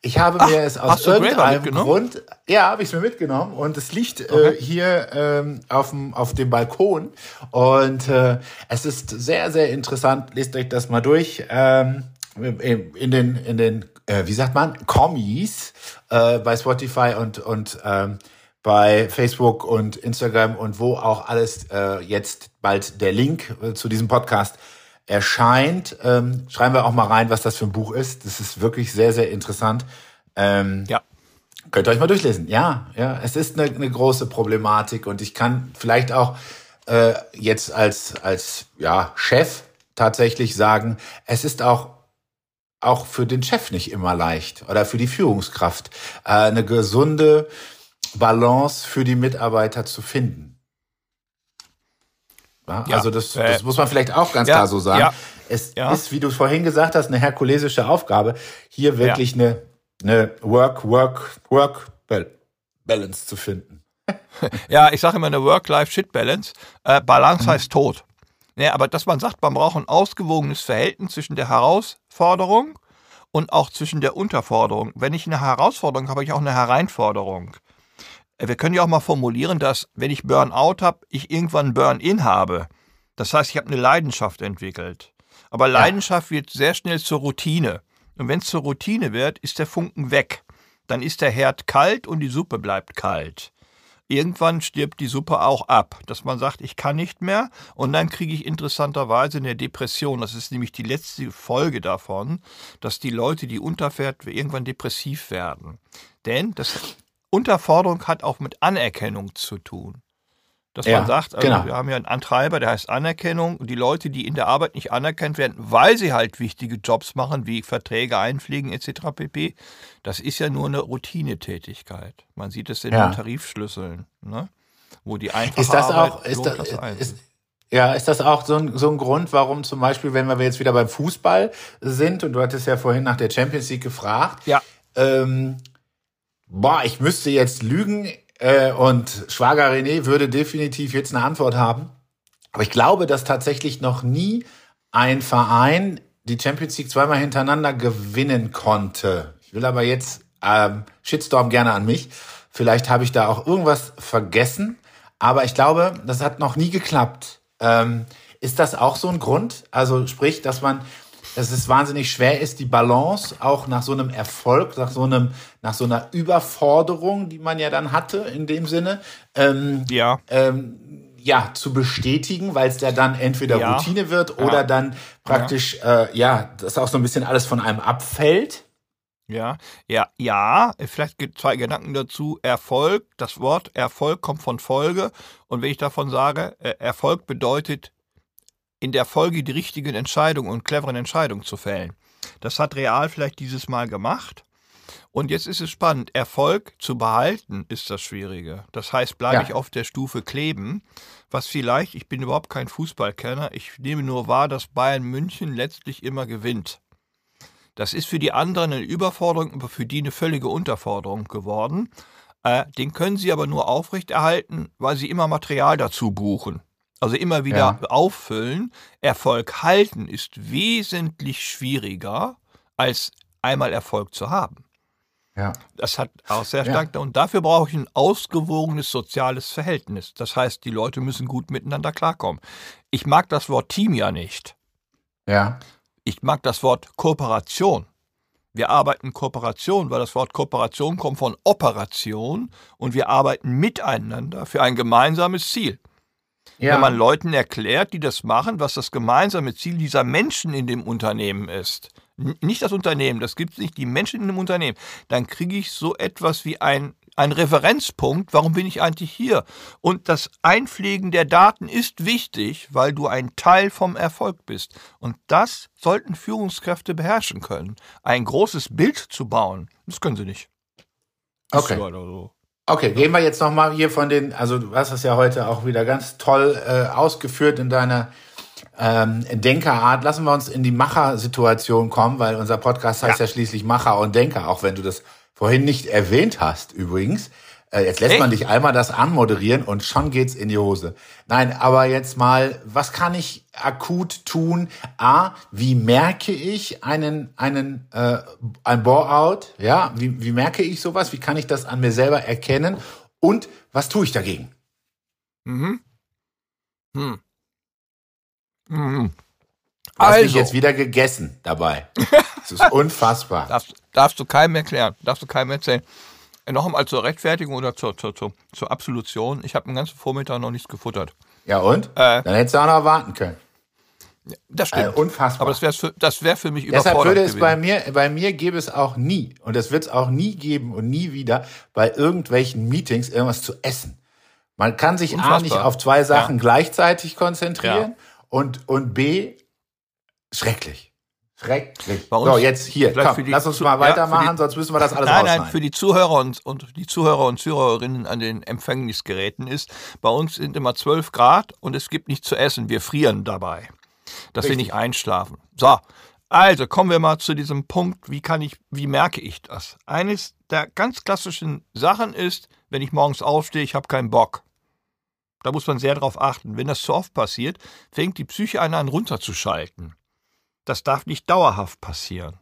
Ich habe Ach, mir es aus irgendeinem Grund, ja, habe ich es mir mitgenommen und es liegt äh, okay. äh, hier ähm, auf, dem, auf dem Balkon und äh, es ist sehr, sehr interessant. Lest euch das mal durch. Ähm, in den, in den, äh, wie sagt man, Kommis äh, bei Spotify und und ähm, bei Facebook und Instagram und wo auch alles äh, jetzt bald der Link äh, zu diesem Podcast erscheint. Ähm, schreiben wir auch mal rein, was das für ein Buch ist. Das ist wirklich sehr, sehr interessant. Ähm, ja. Könnt ihr euch mal durchlesen. Ja, ja, es ist eine, eine große Problematik und ich kann vielleicht auch äh, jetzt als, als ja, Chef tatsächlich sagen, es ist auch auch für den Chef nicht immer leicht oder für die Führungskraft äh, eine gesunde Balance für die Mitarbeiter zu finden. Ja, also das, äh, das muss man vielleicht auch ganz ja, klar so sagen. Ja, es ist, wie du vorhin gesagt hast, eine herkulesische Aufgabe, hier wirklich eine, eine Work, Work, Work Balance zu finden. ja, ich sage immer eine Work-Life-Shit-Balance. Äh, Balance mhm. heißt Tod. Ja, aber dass man sagt, man braucht ein ausgewogenes Verhältnis zwischen der Herausforderung und auch zwischen der Unterforderung. Wenn ich eine Herausforderung habe, habe ich auch eine Hereinforderung. Wir können ja auch mal formulieren, dass wenn ich Burnout habe, ich irgendwann Burn-in habe. Das heißt, ich habe eine Leidenschaft entwickelt. Aber Leidenschaft ja. wird sehr schnell zur Routine. Und wenn es zur Routine wird, ist der Funken weg. Dann ist der Herd kalt und die Suppe bleibt kalt. Irgendwann stirbt die Suppe auch ab, dass man sagt, ich kann nicht mehr. Und dann kriege ich interessanterweise eine Depression. Das ist nämlich die letzte Folge davon, dass die Leute, die unterfährt, irgendwann depressiv werden. Denn das Unterforderung hat auch mit Anerkennung zu tun. Dass ja, man sagt, also genau. wir haben ja einen Antreiber, der heißt Anerkennung. Und die Leute, die in der Arbeit nicht anerkannt werden, weil sie halt wichtige Jobs machen, wie Verträge einfliegen etc. pp., das ist ja nur eine Routinetätigkeit. Man sieht es in ja. den Tarifschlüsseln, ne? wo die einfache ist das Arbeit auch, ist das, ist, ja, ist das auch so ein, so ein Grund, warum zum Beispiel, wenn wir jetzt wieder beim Fußball sind, und du hattest ja vorhin nach der Champions League gefragt, ja. ähm, Boah, ich müsste jetzt lügen äh, und Schwager René würde definitiv jetzt eine Antwort haben. Aber ich glaube, dass tatsächlich noch nie ein Verein die Champions League zweimal hintereinander gewinnen konnte. Ich will aber jetzt ähm, Shitstorm gerne an mich. Vielleicht habe ich da auch irgendwas vergessen. Aber ich glaube, das hat noch nie geklappt. Ähm, ist das auch so ein Grund? Also sprich, dass man dass es wahnsinnig schwer ist, die Balance auch nach so einem Erfolg, nach so einem, nach so einer Überforderung, die man ja dann hatte in dem Sinne, ähm, ja. Ähm, ja, zu bestätigen, weil es ja dann entweder ja. Routine wird oder ja. dann praktisch, ja. Äh, ja, dass auch so ein bisschen alles von einem abfällt. Ja, ja, ja, vielleicht gibt zwei Gedanken dazu. Erfolg, das Wort Erfolg kommt von Folge. Und wenn ich davon sage, äh, Erfolg bedeutet in der Folge die richtigen Entscheidungen und cleveren Entscheidungen zu fällen. Das hat Real vielleicht dieses Mal gemacht. Und jetzt ist es spannend. Erfolg zu behalten ist das Schwierige. Das heißt, bleibe ja. ich auf der Stufe kleben, was vielleicht, ich bin überhaupt kein Fußballkenner, ich nehme nur wahr, dass Bayern München letztlich immer gewinnt. Das ist für die anderen eine Überforderung, aber für die eine völlige Unterforderung geworden. Äh, den können sie aber nur aufrechterhalten, weil sie immer Material dazu buchen. Also immer wieder ja. auffüllen. Erfolg halten ist wesentlich schwieriger, als einmal Erfolg zu haben. Ja. Das hat auch sehr stark, ja. und dafür brauche ich ein ausgewogenes soziales Verhältnis. Das heißt, die Leute müssen gut miteinander klarkommen. Ich mag das Wort Team ja nicht. Ja. Ich mag das Wort Kooperation. Wir arbeiten Kooperation, weil das Wort Kooperation kommt von Operation und wir arbeiten miteinander für ein gemeinsames Ziel. Ja. Wenn man Leuten erklärt, die das machen, was das gemeinsame Ziel dieser Menschen in dem Unternehmen ist. Nicht das Unternehmen, das gibt es nicht, die Menschen in dem Unternehmen. Dann kriege ich so etwas wie ein ein Referenzpunkt, warum bin ich eigentlich hier? Und das Einpflegen der Daten ist wichtig, weil du ein Teil vom Erfolg bist. Und das sollten Führungskräfte beherrschen können. Ein großes Bild zu bauen, das können sie nicht. Okay. So. Okay, gehen wir jetzt nochmal hier von den, also du hast das ja heute auch wieder ganz toll äh, ausgeführt in deiner ähm, Denkerart. Lassen wir uns in die Macher-Situation kommen, weil unser Podcast heißt ja. ja schließlich Macher und Denker, auch wenn du das vorhin nicht erwähnt hast übrigens. Äh, jetzt lässt Echt? man dich einmal das anmoderieren und schon geht's in die Hose. Nein, aber jetzt mal, was kann ich akut tun? A, wie merke ich einen einen äh, ein Bore-out? Ja, wie, wie merke ich sowas? Wie kann ich das an mir selber erkennen? Und was tue ich dagegen? Mhm. Hm. Mhm. Du hast also. mich jetzt wieder gegessen dabei. Das ist unfassbar. darfst, darfst du keinem erklären, darfst du keinem erzählen. Äh, noch einmal zur Rechtfertigung oder zur, zur, zur, zur Absolution. Ich habe den ganzen Vormittag noch nichts gefuttert. Ja und? Äh, Dann hättest du auch noch warten können. Das stimmt. Äh, unfassbar. Aber das wäre für, das wär für mich überfordernd Deshalb würde es gewesen. bei mir, bei mir gäbe es auch nie, und das wird es auch nie geben und nie wieder, bei irgendwelchen Meetings irgendwas zu essen. Man kann sich Unfassbar. A nicht auf zwei Sachen ja. gleichzeitig konzentrieren ja. und, und B, schrecklich. Schrecklich. so, jetzt hier, komm, lass uns mal weitermachen, ja, die, sonst müssen wir das alles Nein, nein, für die Zuhörer und, und die Zuhörer und Zuhörerinnen an den Empfängnisgeräten ist, bei uns sind immer 12 Grad und es gibt nichts zu essen. Wir frieren dabei, dass Richtig. wir nicht einschlafen. So, also kommen wir mal zu diesem Punkt, wie kann ich, wie merke ich das? Eines der ganz klassischen Sachen ist, wenn ich morgens aufstehe, ich habe keinen Bock. Da muss man sehr darauf achten. Wenn das zu oft passiert, fängt die Psyche an runterzuschalten. Das darf nicht dauerhaft passieren.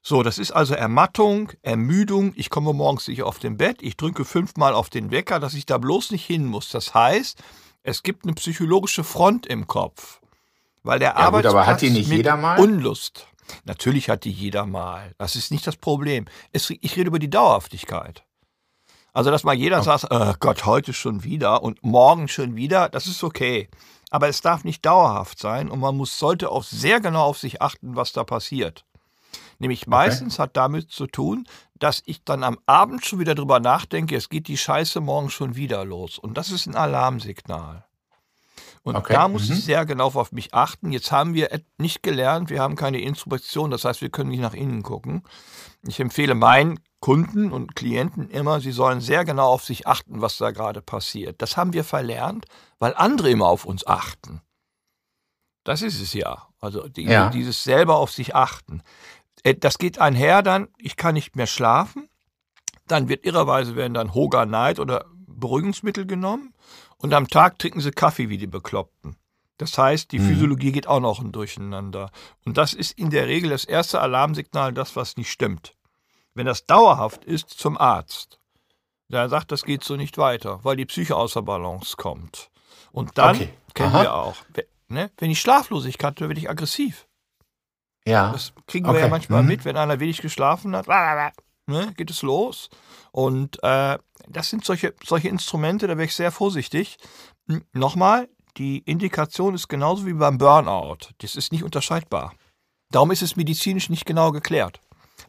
So, das ist also Ermattung, Ermüdung. Ich komme morgens nicht auf dem Bett, ich drücke fünfmal auf den Wecker, dass ich da bloß nicht hin muss. Das heißt, es gibt eine psychologische Front im Kopf. Weil der ja, Arbeitsplatz gut, aber hat die nicht jeder mal? Unlust. Natürlich hat die jeder mal. Das ist nicht das Problem. Es, ich rede über die Dauerhaftigkeit. Also, dass mal jeder oh. sagt, oh Gott, heute schon wieder und morgen schon wieder, das ist okay aber es darf nicht dauerhaft sein und man muss, sollte auch sehr genau auf sich achten, was da passiert. Nämlich meistens okay. hat damit zu tun, dass ich dann am Abend schon wieder drüber nachdenke, es geht die Scheiße morgen schon wieder los. Und das ist ein Alarmsignal. Und okay. da muss mhm. ich sehr genau auf mich achten. Jetzt haben wir nicht gelernt, wir haben keine Instruktion, das heißt, wir können nicht nach innen gucken. Ich empfehle meinen Kunden und Klienten immer, sie sollen sehr genau auf sich achten, was da gerade passiert. Das haben wir verlernt, weil andere immer auf uns achten. Das ist es ja. Also die, ja. dieses selber auf sich achten. Äh, das geht einher dann, ich kann nicht mehr schlafen. Dann wird irrerweise werden dann Hoga Night oder Beruhigungsmittel genommen. Und am Tag trinken sie Kaffee wie die Bekloppten. Das heißt, die mhm. Physiologie geht auch noch durcheinander. Und das ist in der Regel das erste Alarmsignal, das was nicht stimmt. Wenn das dauerhaft ist, zum Arzt. Der sagt, das geht so nicht weiter, weil die Psyche außer Balance kommt. Und dann okay. kennen Aha. wir auch, ne, wenn ich Schlaflosigkeit habe, werde ich aggressiv. Ja. Das kriegen okay. wir ja manchmal mhm. mit, wenn einer wenig geschlafen hat, ne, geht es los. Und äh, das sind solche, solche Instrumente, da wäre ich sehr vorsichtig. Hm, nochmal, die Indikation ist genauso wie beim Burnout. Das ist nicht unterscheidbar. Darum ist es medizinisch nicht genau geklärt.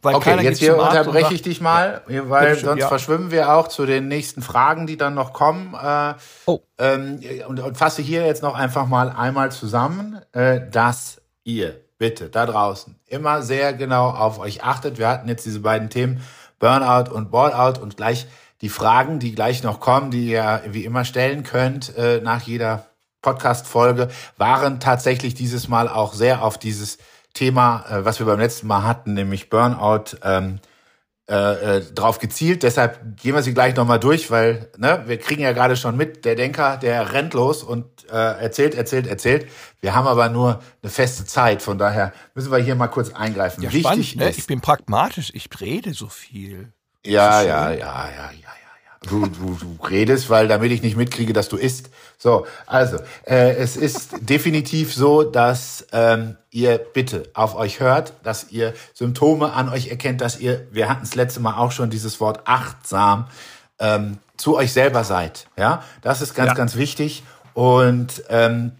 Weil okay, jetzt hier unterbreche ich dich mal, weil ja, sonst ja. verschwimmen wir auch zu den nächsten Fragen, die dann noch kommen. Äh, oh. ähm, und, und, fasse hier jetzt noch einfach mal einmal zusammen, äh, dass ihr bitte da draußen immer sehr genau auf euch achtet. Wir hatten jetzt diese beiden Themen Burnout und Ballout und gleich die Fragen, die gleich noch kommen, die ihr wie immer stellen könnt äh, nach jeder Podcast-Folge, waren tatsächlich dieses Mal auch sehr auf dieses Thema, äh, was wir beim letzten Mal hatten, nämlich Burnout, ähm, äh, äh, drauf gezielt. Deshalb gehen wir sie gleich nochmal durch, weil ne, wir kriegen ja gerade schon mit, der Denker, der rennt los und äh, erzählt, erzählt, erzählt. Wir haben aber nur eine feste Zeit, von daher müssen wir hier mal kurz eingreifen. Ja, Wichtig spannend, ne? Ich bin pragmatisch, ich rede so viel. Ja, ja, ja, ja, ja, ja. Du, du, du redest, weil damit ich nicht mitkriege, dass du isst. So, also, äh, es ist definitiv so, dass ähm, ihr bitte auf euch hört, dass ihr Symptome an euch erkennt, dass ihr, wir hatten es letzte Mal auch schon dieses Wort achtsam, ähm, zu euch selber seid. Ja, das ist ganz, ja. ganz wichtig. Und ähm,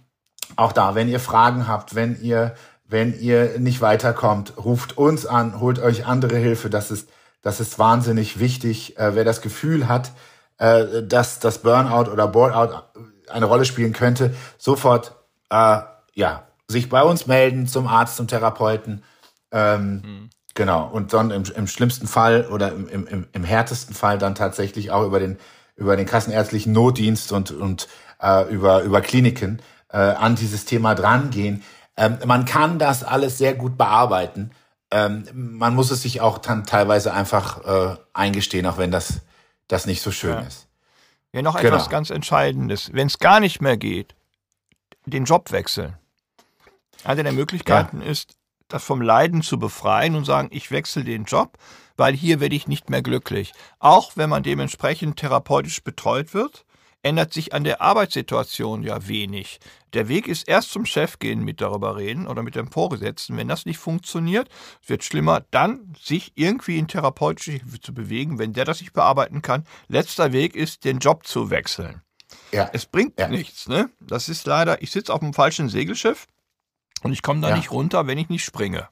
auch da, wenn ihr Fragen habt, wenn ihr, wenn ihr nicht weiterkommt, ruft uns an, holt euch andere Hilfe. Das ist, das ist wahnsinnig wichtig. Äh, wer das Gefühl hat, äh, dass das Burnout oder Boardout eine Rolle spielen könnte, sofort äh, ja sich bei uns melden zum Arzt, zum Therapeuten. Ähm, mhm. Genau. Und dann im, im schlimmsten Fall oder im, im, im härtesten Fall dann tatsächlich auch über den über den kassenärztlichen Notdienst und und äh, über über Kliniken äh, an dieses Thema drangehen. Ähm, man kann das alles sehr gut bearbeiten. Ähm, man muss es sich auch dann teilweise einfach äh, eingestehen, auch wenn das das nicht so schön ja. ist. Ja, noch genau. etwas ganz Entscheidendes. Wenn es gar nicht mehr geht, den Job wechseln. Eine der Möglichkeiten ja. ist, das vom Leiden zu befreien und sagen, ich wechsle den Job, weil hier werde ich nicht mehr glücklich. Auch wenn man dementsprechend therapeutisch betreut wird, ändert sich an der Arbeitssituation ja wenig. Der Weg ist erst zum Chef gehen, mit darüber reden oder mit dem Vorgesetzten. Wenn das nicht funktioniert, wird schlimmer, dann sich irgendwie in therapeutische Hilfe zu bewegen, wenn der das nicht bearbeiten kann. Letzter Weg ist, den Job zu wechseln. Ja. Es bringt ja. nichts, ne? Das ist leider, ich sitze auf einem falschen Segelschiff und ich komme da ja. nicht runter, wenn ich nicht springe.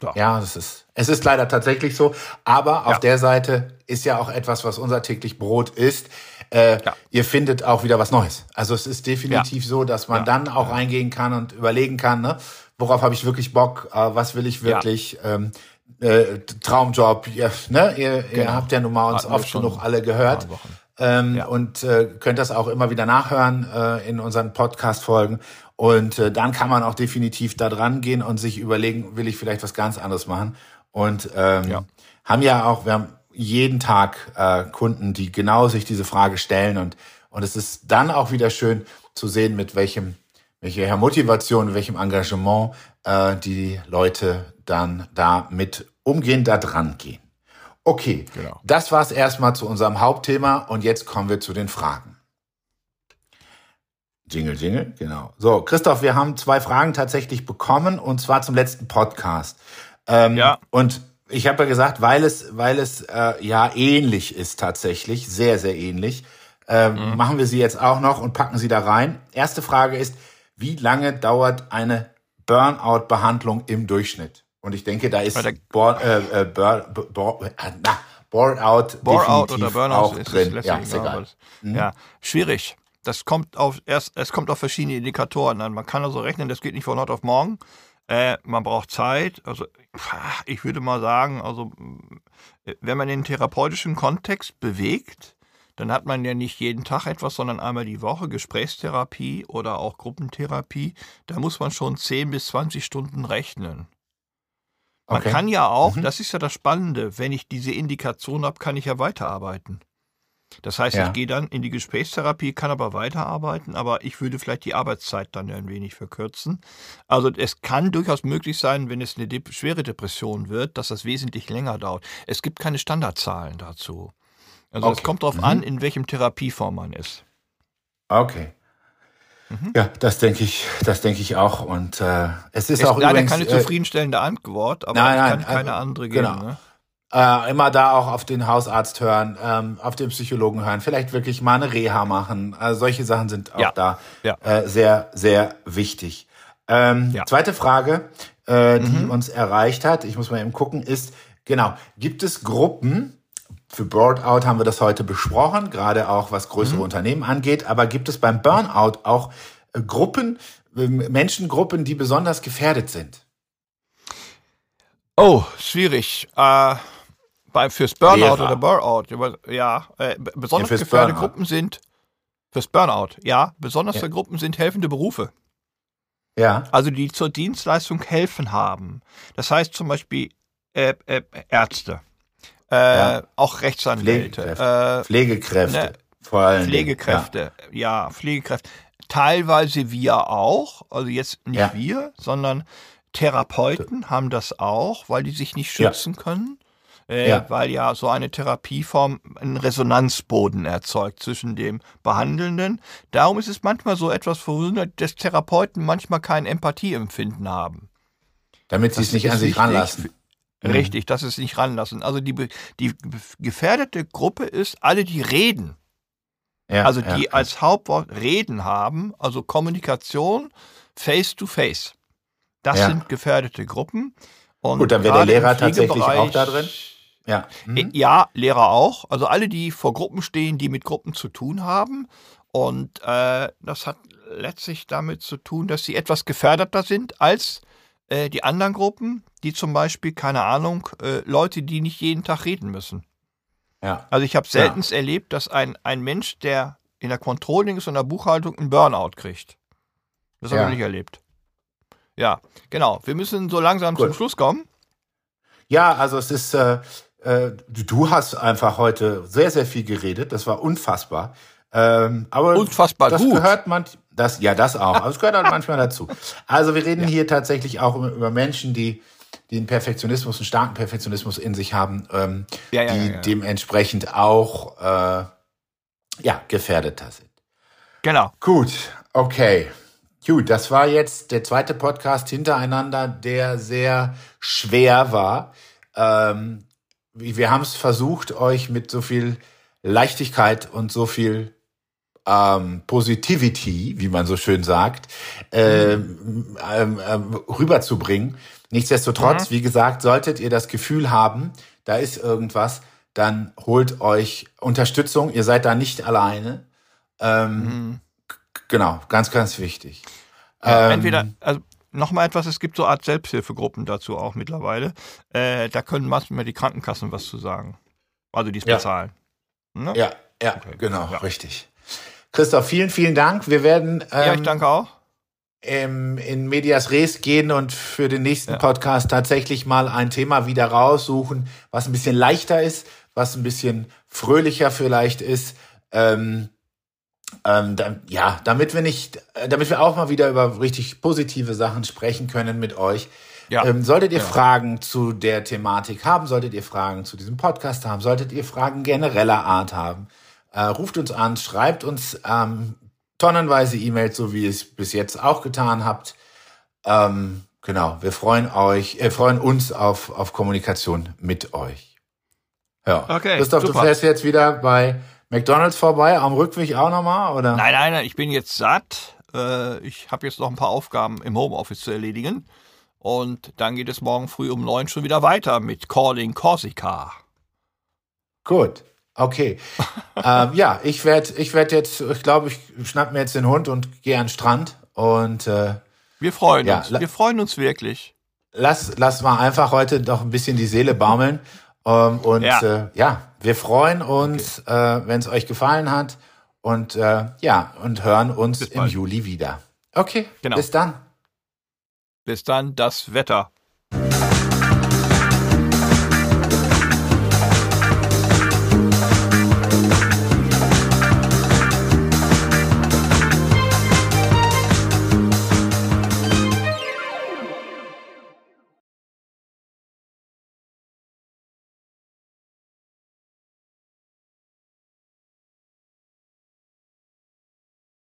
So. Ja, das ist, es ist leider tatsächlich so. Aber auf ja. der Seite ist ja auch etwas, was unser täglich Brot ist. Äh, ja. Ihr findet auch wieder was Neues. Also es ist definitiv so, dass man dann auch reingehen kann und überlegen kann, ne, worauf habe ich wirklich Bock, äh, was will ich wirklich, ähm, äh, Traumjob, ihr, ne, ihr, genau. ihr habt ja nun mal uns Hatten oft genug alle gehört. Ähm, ja. Und äh, könnt das auch immer wieder nachhören äh, in unseren Podcast-Folgen. Und äh, dann kann man auch definitiv da dran gehen und sich überlegen, will ich vielleicht was ganz anderes machen. Und ähm, ja. haben ja auch, wir haben jeden Tag äh, Kunden, die genau sich diese Frage stellen. Und, und es ist dann auch wieder schön zu sehen, mit welchem, welcher Motivation, welchem Engagement äh, die Leute dann da mit umgehen, da dran gehen. Okay, genau. das war's erstmal zu unserem Hauptthema und jetzt kommen wir zu den Fragen. Jingle, Jingle, genau. So, Christoph, wir haben zwei Fragen tatsächlich bekommen und zwar zum letzten Podcast. Ähm, ja. Und ich habe ja gesagt, weil es, weil es äh, ja ähnlich ist tatsächlich, sehr, sehr ähnlich, äh, mhm. machen wir sie jetzt auch noch und packen sie da rein. Erste Frage ist, wie lange dauert eine Burnout-Behandlung im Durchschnitt? Und ich denke, da ist Board, äh, äh, äh, na, oder Burnout auch ist drin. Ja, ist egal. Mhm. Ja, schwierig das kommt auf erst, es kommt auf verschiedene Indikatoren an. Man kann also rechnen, das geht nicht von heute auf morgen. Äh, man braucht Zeit. Also ich würde mal sagen, also wenn man den therapeutischen Kontext bewegt, dann hat man ja nicht jeden Tag etwas, sondern einmal die Woche Gesprächstherapie oder auch Gruppentherapie. Da muss man schon 10 bis 20 Stunden rechnen. Man okay. kann ja auch, mhm. das ist ja das Spannende, wenn ich diese Indikation habe, kann ich ja weiterarbeiten. Das heißt, ja. ich gehe dann in die Gesprächstherapie, kann aber weiterarbeiten, aber ich würde vielleicht die Arbeitszeit dann ein wenig verkürzen. Also es kann durchaus möglich sein, wenn es eine de schwere Depression wird, dass das wesentlich länger dauert. Es gibt keine Standardzahlen dazu. Also es kommt darauf mhm. an, in welchem Therapieform man ist. Okay. Mhm. Ja, das denke ich, das denke ich auch. Und äh, es ist, ist auch leider übrigens, keine äh, zufriedenstellende Antwort, aber nein, nein, kann keine also, andere geben. Genau. Ne? Äh, immer da auch auf den Hausarzt hören, ähm, auf den Psychologen hören, vielleicht wirklich mal eine Reha machen. Also solche Sachen sind auch ja. da ja. Äh, sehr, sehr wichtig. Ähm, ja. Zweite Frage, äh, die mhm. uns erreicht hat, ich muss mal eben gucken, ist, genau, gibt es Gruppen, für Burnout haben wir das heute besprochen, gerade auch was größere mhm. Unternehmen angeht, aber gibt es beim Burnout auch äh, Gruppen, äh, Menschengruppen, die besonders gefährdet sind? Oh, schwierig. Äh bei, fürs Burnout Lehrer. oder Burnout, ja, äh, besonders ja, gefährdete Gruppen sind, fürs Burnout, ja, besonders ja. Gruppen sind helfende Berufe. Ja. Also die zur Dienstleistung helfen haben. Das heißt zum Beispiel äh, äh, Ärzte, äh, ja. auch Rechtsanwälte, Pflegekräfte, äh, Pflegekräfte ne, vor allem. Pflegekräfte, ja. ja. Pflegekräfte. Teilweise wir auch, also jetzt nicht wir, sondern Therapeuten haben das auch, weil die sich nicht schützen können äh, ja. weil ja so eine Therapieform einen Resonanzboden erzeugt zwischen dem Behandelnden. Darum ist es manchmal so etwas verwundert, dass Therapeuten manchmal kein Empathieempfinden haben. Damit sie es nicht an sich ranlassen. Mhm. Richtig, dass es nicht ranlassen. Also die, die gefährdete Gruppe ist alle, die reden. Ja, also die ja, als Hauptwort Reden haben, also Kommunikation face to face. Das sind gefährdete Gruppen. Und Gut, dann wäre der Lehrer tatsächlich auch da drin. Ja. Mhm. ja, Lehrer auch. Also alle, die vor Gruppen stehen, die mit Gruppen zu tun haben. Und äh, das hat letztlich damit zu tun, dass sie etwas gefährdeter sind als äh, die anderen Gruppen, die zum Beispiel, keine Ahnung, äh, Leute, die nicht jeden Tag reden müssen. Ja. Also ich habe selten ja. erlebt, dass ein, ein Mensch, der in der Controlling ist und der Buchhaltung, einen Burnout kriegt. Das habe ja. ich nicht erlebt. Ja, genau. Wir müssen so langsam Gut. zum Schluss kommen. Ja, also es ist, äh, äh, du hast einfach heute sehr, sehr viel geredet. Das war unfassbar. Ähm, aber unfassbar das gut. gehört man, das, ja, das auch. Aber es gehört halt manchmal dazu. Also wir reden ja. hier tatsächlich auch über, Menschen, die, einen Perfektionismus, einen starken Perfektionismus in sich haben, ähm, ja, ja, die dementsprechend auch äh, ja gefährdeter sind. Genau. Gut, okay. Gut, das war jetzt der zweite Podcast hintereinander, der sehr schwer war. Ähm, wir haben es versucht, euch mit so viel Leichtigkeit und so viel ähm, Positivity, wie man so schön sagt, ähm, ähm, ähm, rüberzubringen. Nichtsdestotrotz, mhm. wie gesagt, solltet ihr das Gefühl haben, da ist irgendwas, dann holt euch Unterstützung. Ihr seid da nicht alleine. Ähm, mhm. Genau, ganz, ganz wichtig. Ja, ähm, entweder, also nochmal etwas, es gibt so Art Selbsthilfegruppen dazu auch mittlerweile. Äh, da können manchmal die Krankenkassen was zu sagen. Also die es ja. bezahlen. Ne? Ja, ja, okay. genau, ja. richtig. Christoph, vielen, vielen Dank. Wir werden ähm, ja, ich ähm, danke auch. Im, in Medias Res gehen und für den nächsten ja. Podcast tatsächlich mal ein Thema wieder raussuchen, was ein bisschen leichter ist, was ein bisschen fröhlicher vielleicht ist. Ähm, ähm, da, ja, damit wir nicht, äh, damit wir auch mal wieder über richtig positive Sachen sprechen können mit euch. Ja. Ähm, solltet ihr ja. Fragen zu der Thematik haben, solltet ihr Fragen zu diesem Podcast haben, solltet ihr Fragen genereller Art haben, äh, ruft uns an, schreibt uns ähm, tonnenweise E-Mails, so wie ihr es bis jetzt auch getan habt. Ähm, genau, wir freuen euch, äh, freuen uns auf, auf Kommunikation mit euch. Ja. Okay. Christoph, super. du fährst jetzt wieder bei McDonalds vorbei, am Rückweg auch nochmal, oder? Nein, nein, nein, ich bin jetzt satt. Äh, ich habe jetzt noch ein paar Aufgaben im Homeoffice zu erledigen. Und dann geht es morgen früh um neun schon wieder weiter mit Calling Corsica. Gut. Okay. ähm, ja, ich werde ich werd jetzt, ich glaube, ich schnapp mir jetzt den Hund und gehe an den Strand und äh, wir freuen ja, uns. Wir freuen uns wirklich. Lass, lass mal einfach heute doch ein bisschen die Seele baumeln. Ähm, und ja. Äh, ja, wir freuen uns, okay. äh, wenn es euch gefallen hat. Und äh, ja, und hören uns im Juli wieder. Okay, genau. bis dann. Bis dann, das Wetter.